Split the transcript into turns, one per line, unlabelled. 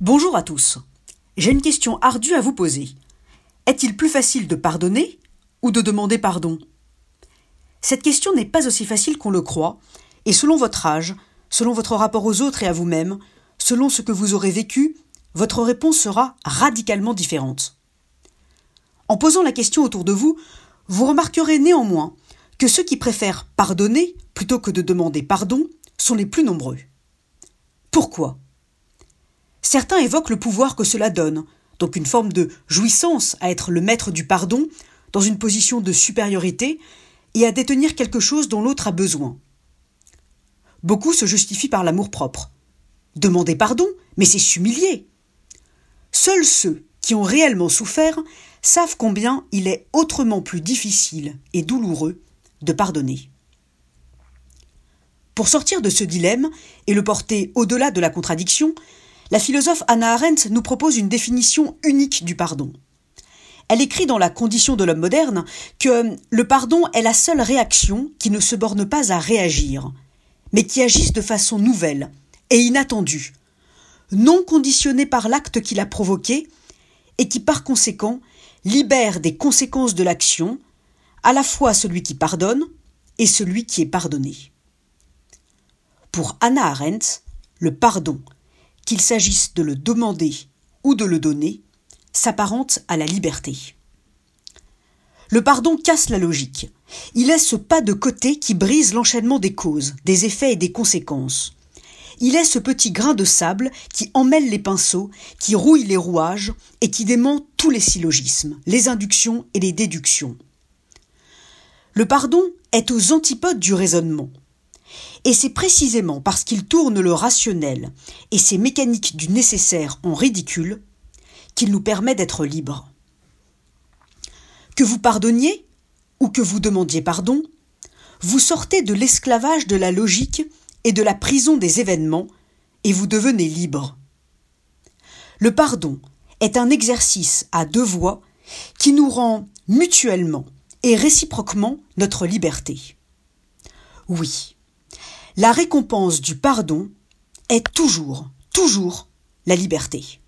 Bonjour à tous. J'ai une question ardue à vous poser. Est-il plus facile de pardonner ou de demander pardon? Cette question n'est pas aussi facile qu'on le croit, et selon votre âge, selon votre rapport aux autres et à vous-même, selon ce que vous aurez vécu, votre réponse sera radicalement différente. En posant la question autour de vous, vous remarquerez néanmoins que ceux qui préfèrent pardonner plutôt que de demander pardon sont les plus nombreux. Pourquoi? Certains évoquent le pouvoir que cela donne, donc une forme de jouissance à être le maître du pardon, dans une position de supériorité, et à détenir quelque chose dont l'autre a besoin. Beaucoup se justifient par l'amour-propre. Demander pardon, mais c'est s'humilier. Seuls ceux qui ont réellement souffert savent combien il est autrement plus difficile et douloureux de pardonner. Pour sortir de ce dilemme et le porter au-delà de la contradiction, la philosophe Anna Arendt nous propose une définition unique du pardon. Elle écrit dans La condition de l'homme moderne que le pardon est la seule réaction qui ne se borne pas à réagir, mais qui agisse de façon nouvelle et inattendue, non conditionnée par l'acte qui l'a provoqué, et qui par conséquent libère des conséquences de l'action à la fois celui qui pardonne et celui qui est pardonné. Pour Anna Arendt, le pardon, qu'il s'agisse de le demander ou de le donner, s'apparente à la liberté. Le pardon casse la logique. Il laisse ce pas de côté qui brise l'enchaînement des causes, des effets et des conséquences. Il est ce petit grain de sable qui emmêle les pinceaux, qui rouille les rouages et qui dément tous les syllogismes, les inductions et les déductions. Le pardon est aux antipodes du raisonnement. Et c'est précisément parce qu'il tourne le rationnel et ses mécaniques du nécessaire en ridicule qu'il nous permet d'être libres. Que vous pardonniez ou que vous demandiez pardon, vous sortez de l'esclavage de la logique et de la prison des événements et vous devenez libre. Le pardon est un exercice à deux voies qui nous rend mutuellement et réciproquement notre liberté. Oui, la récompense du pardon est toujours, toujours la liberté.